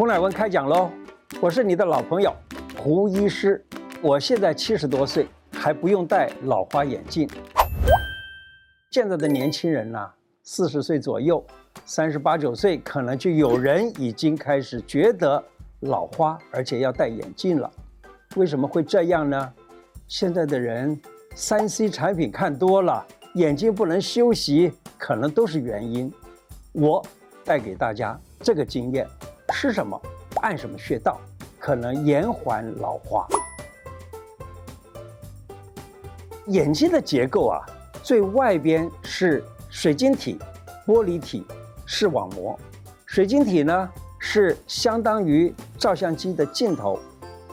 胡乃文开讲喽！我是你的老朋友胡医师。我现在七十多岁，还不用戴老花眼镜。现在的年轻人呢，四十岁左右，三十八九岁，可能就有人已经开始觉得老花，而且要戴眼镜了。为什么会这样呢？现在的人三 C 产品看多了，眼睛不能休息，可能都是原因。我带给大家这个经验。吃什么，按什么穴道，可能延缓老花。眼睛的结构啊，最外边是水晶体、玻璃体、视网膜。水晶体呢，是相当于照相机的镜头。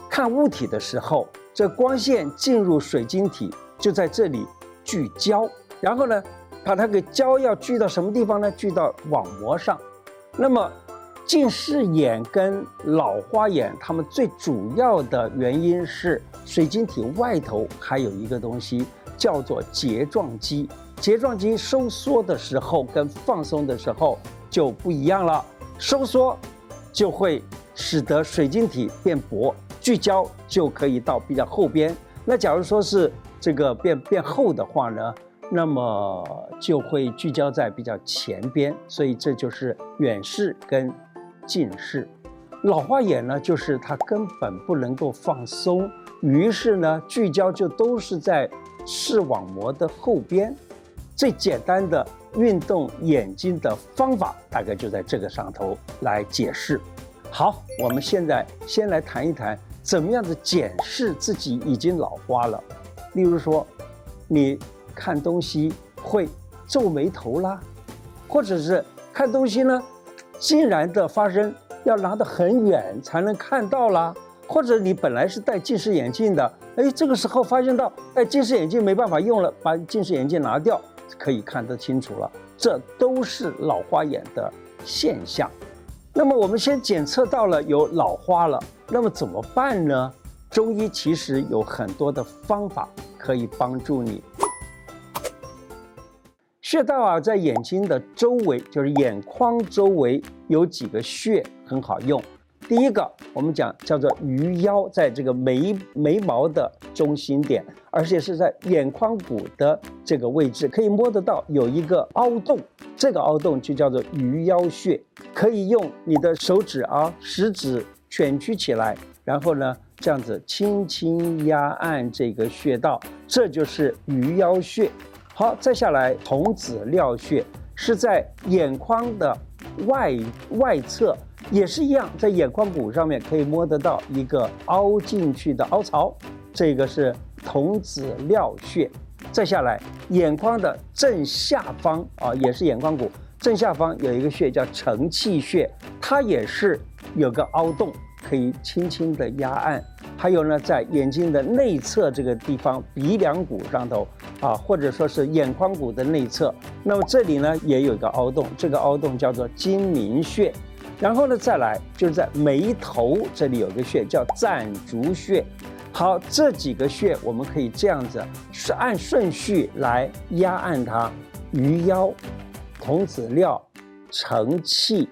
看物体的时候，这光线进入水晶体，就在这里聚焦。然后呢，把它给焦要聚到什么地方呢？聚到网膜上。那么。近视眼跟老花眼，它们最主要的原因是水晶体外头还有一个东西叫做睫状肌。睫状肌收缩的时候跟放松的时候就不一样了。收缩就会使得水晶体变薄，聚焦就可以到比较后边。那假如说是这个变变厚的话呢，那么就会聚焦在比较前边。所以这就是远视跟。近视，老花眼呢，就是它根本不能够放松，于是呢，聚焦就都是在视网膜的后边。最简单的运动眼睛的方法，大概就在这个上头来解释。好，我们现在先来谈一谈，怎么样子检视自己已经老花了。例如说，你看东西会皱眉头啦，或者是看东西呢，竟然的发生，要拿得很远才能看到啦，或者你本来是戴近视眼镜的，哎，这个时候发现到戴近视眼镜没办法用了，把近视眼镜拿掉，可以看得清楚了，这都是老花眼的现象。那么我们先检测到了有老花了，那么怎么办呢？中医其实有很多的方法可以帮助你。穴道啊，在眼睛的周围，就是眼眶周围有几个穴很好用。第一个，我们讲叫做鱼腰，在这个眉眉毛的中心点，而且是在眼眶骨的这个位置，可以摸得到有一个凹洞，这个凹洞就叫做鱼腰穴。可以用你的手指啊，食指蜷曲起来，然后呢，这样子轻轻压按这个穴道，这就是鱼腰穴。好，再下来，童子髎穴是在眼眶的外外侧，也是一样，在眼眶骨上面可以摸得到一个凹进去的凹槽，这个是童子髎穴。再下来，眼眶的正下方啊，也是眼眶骨正下方有一个穴叫承泣穴，它也是有个凹洞，可以轻轻的压按。还有呢，在眼睛的内侧这个地方，鼻梁骨上头啊，或者说是眼眶骨的内侧，那么这里呢也有一个凹洞，这个凹洞叫做睛明穴。然后呢，再来就是在眉头这里有个穴叫攒竹穴。好，这几个穴我们可以这样子是按顺序来压按它：鱼腰、童子尿、承泣、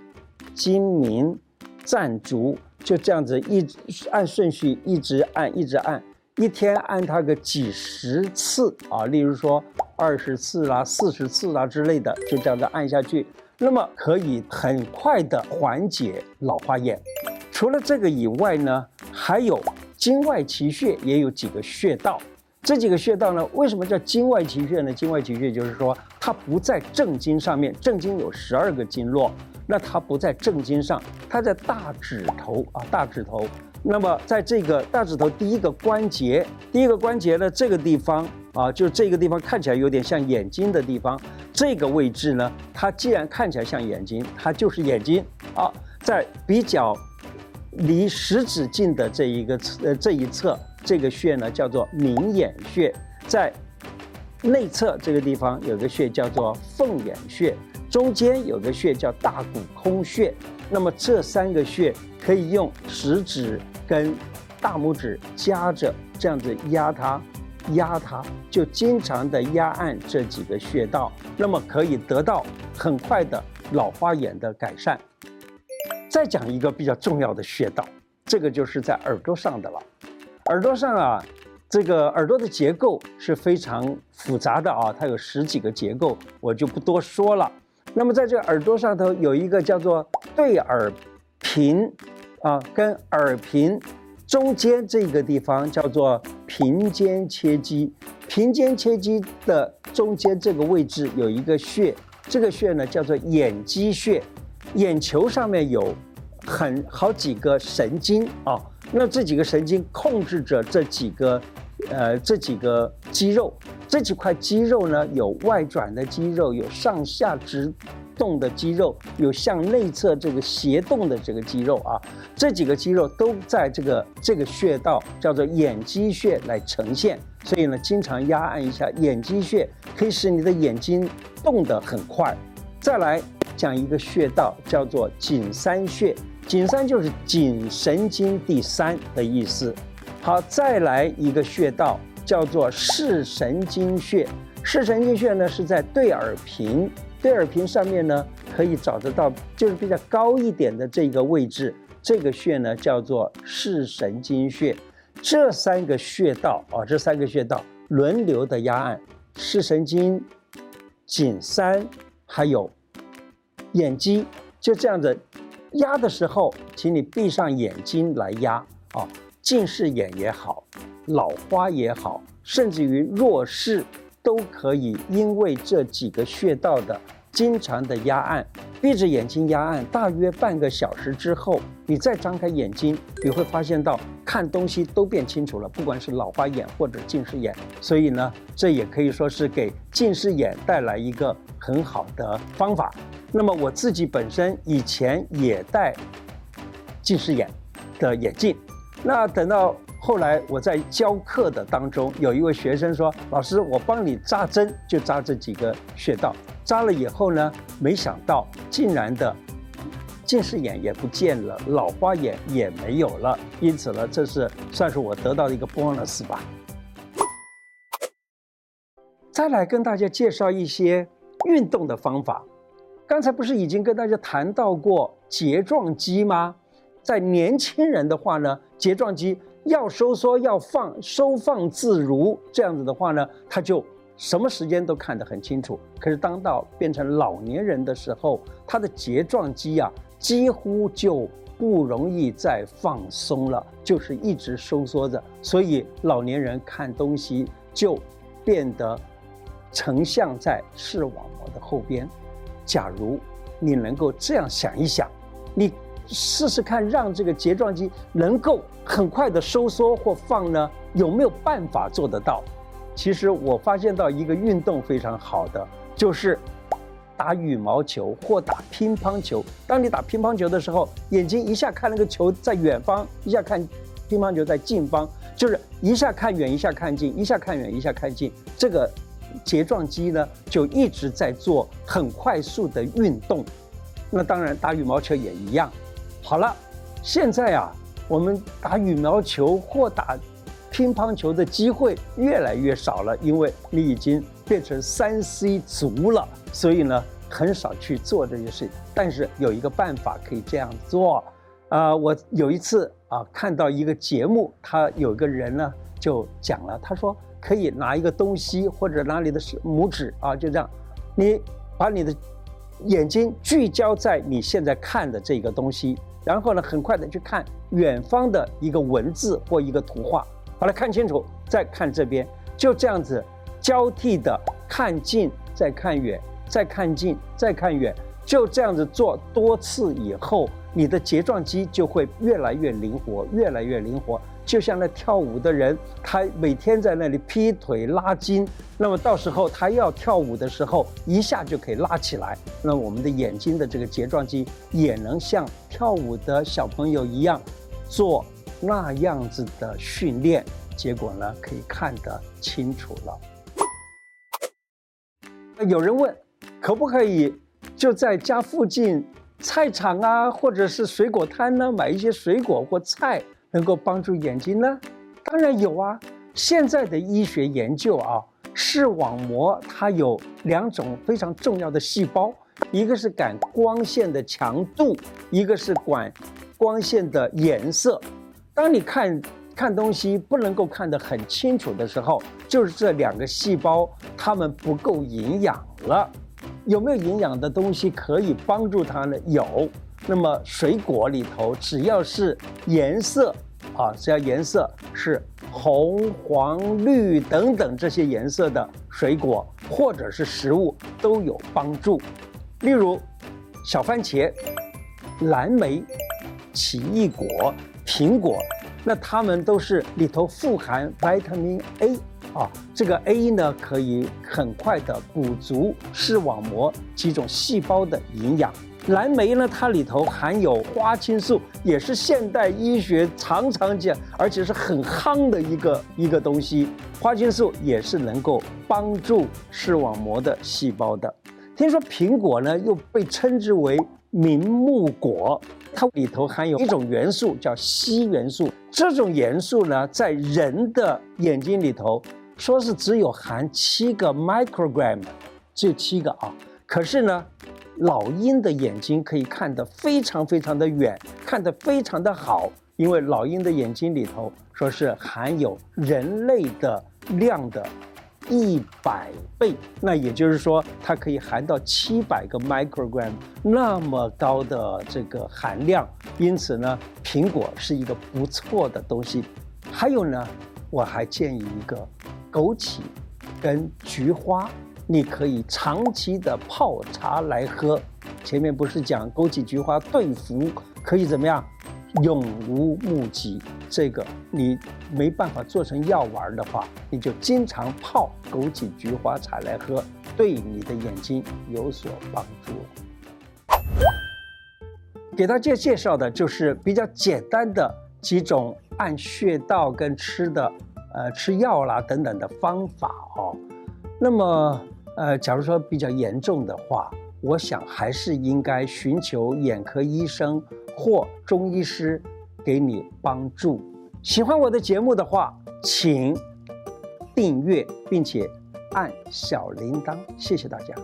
睛明、攒竹。就这样子一直按顺序一直按一直按，一天按它个几十次啊，例如说二十次啦、四十次啦之类的，就这样子按下去，那么可以很快的缓解老花眼。除了这个以外呢，还有经外奇穴也有几个穴道，这几个穴道呢，为什么叫经外奇穴呢？经外奇穴就是说它不在正经上面，正经有十二个经络。那它不在正经上，它在大指头啊，大指头。那么在这个大指头第一个关节，第一个关节的这个地方啊，就这个地方看起来有点像眼睛的地方，这个位置呢，它既然看起来像眼睛，它就是眼睛啊。在比较离食指近的这一个呃这一侧，这个穴呢叫做明眼穴，在内侧这个地方有个穴叫做凤眼穴。中间有个穴叫大骨空穴，那么这三个穴可以用食指跟大拇指夹着这样子压它，压它，就经常的压按这几个穴道，那么可以得到很快的老花眼的改善。再讲一个比较重要的穴道，这个就是在耳朵上的了。耳朵上啊，这个耳朵的结构是非常复杂的啊，它有十几个结构，我就不多说了。那么在这个耳朵上头有一个叫做对耳屏啊，跟耳屏中间这个地方叫做屏间切肌，屏间切肌的中间这个位置有一个穴，这个穴呢叫做眼肌穴，眼球上面有很好几个神经啊。那这几个神经控制着这几个，呃，这几个肌肉，这几块肌肉呢，有外转的肌肉，有上下直动的肌肉，有向内侧这个斜动的这个肌肉啊，这几个肌肉都在这个这个穴道叫做眼肌穴来呈现，所以呢，经常压按一下眼肌穴，可以使你的眼睛动得很快。再来讲一个穴道叫做颈三穴。颈三就是颈神经第三的意思。好，再来一个穴道叫做视神经穴。视神经穴呢是在对耳屏，对耳屏上面呢可以找得到，就是比较高一点的这个位置。这个穴呢叫做视神经穴。这三个穴道啊，这三个穴道轮流的压按，视神经、颈三还有眼肌，就这样子。压的时候，请你闭上眼睛来压啊，近视眼也好，老花也好，甚至于弱视都可以，因为这几个穴道的经常的压按，闭着眼睛压按，大约半个小时之后，你再张开眼睛，你会发现到看东西都变清楚了，不管是老花眼或者近视眼，所以呢，这也可以说是给近视眼带来一个很好的方法。那么我自己本身以前也戴近视眼的眼镜，那等到后来我在教课的当中，有一位学生说：“老师，我帮你扎针，就扎这几个穴道。扎了以后呢，没想到竟然的近视眼也不见了，老花眼也没有了。因此呢，这是算是我得到的一个 bonus 吧。再来跟大家介绍一些运动的方法。”刚才不是已经跟大家谈到过睫状肌吗？在年轻人的话呢，睫状肌要收缩要放，收放自如，这样子的话呢，他就什么时间都看得很清楚。可是当到变成老年人的时候，他的睫状肌啊，几乎就不容易再放松了，就是一直收缩着。所以老年人看东西就变得成像在视网膜的后边。假如你能够这样想一想，你试试看，让这个睫状肌能够很快的收缩或放呢？有没有办法做得到？其实我发现到一个运动非常好的，就是打羽毛球或打乒乓球。当你打乒乓球的时候，眼睛一下看那个球在远方，一下看乒乓球在近方，就是一下看远，一下看近，一下看远，一下看近，这个。睫状肌呢，就一直在做很快速的运动，那当然打羽毛球也一样。好了，现在啊，我们打羽毛球或打乒乓球的机会越来越少了，因为你已经变成三 C 族了，所以呢，很少去做这些事情。但是有一个办法可以这样做，啊、我有一次啊看到一个节目，他有个人呢就讲了，他说。可以拿一个东西或者拿你的拇指啊，就这样，你把你的眼睛聚焦在你现在看的这个东西，然后呢，很快的去看远方的一个文字或一个图画，把它看清楚，再看这边，就这样子交替的看近，再看远，再看近，再看远，就这样子做多次以后，你的睫状肌就会越来越灵活，越来越灵活。就像那跳舞的人，他每天在那里劈腿拉筋，那么到时候他要跳舞的时候，一下就可以拉起来。那我们的眼睛的这个睫状肌也能像跳舞的小朋友一样，做那样子的训练，结果呢，可以看得清楚了。有人问，可不可以就在家附近菜场啊，或者是水果摊呢，买一些水果或菜？能够帮助眼睛呢？当然有啊！现在的医学研究啊，视网膜它有两种非常重要的细胞，一个是感光线的强度，一个是管光线的颜色。当你看看东西不能够看得很清楚的时候，就是这两个细胞它们不够营养了。有没有营养的东西可以帮助它呢？有。那么水果里头只要是颜色啊，只要颜色是红、黄、绿等等这些颜色的水果或者是食物都有帮助。例如小番茄、蓝莓、奇异果、苹果，那它们都是里头富含 vitamin A 啊，这个 A 呢可以很快的补足视网膜几种细胞的营养。蓝莓呢，它里头含有花青素，也是现代医学常常讲，而且是很夯的一个一个东西。花青素也是能够帮助视网膜的细胞的。听说苹果呢，又被称之为明目果，它里头含有一种元素叫硒元素。这种元素呢，在人的眼睛里头，说是只有含七个 microgram，只有七个啊。可是呢，老鹰的眼睛可以看得非常非常的远，看得非常的好，因为老鹰的眼睛里头说是含有人类的量的一百倍，那也就是说它可以含到七百个 microgram 那么高的这个含量，因此呢，苹果是一个不错的东西。还有呢，我还建议一个枸杞跟菊花。你可以长期的泡茶来喝，前面不是讲枸杞菊花对服可以怎么样，永无目疾。这个你没办法做成药丸的话，你就经常泡枸杞菊花茶来喝，对你的眼睛有所帮助。给大家介绍的就是比较简单的几种按穴道跟吃的，呃，吃药啦等等的方法哦。那么。呃，假如说比较严重的话，我想还是应该寻求眼科医生或中医师给你帮助。喜欢我的节目的话，请订阅并且按小铃铛，谢谢大家。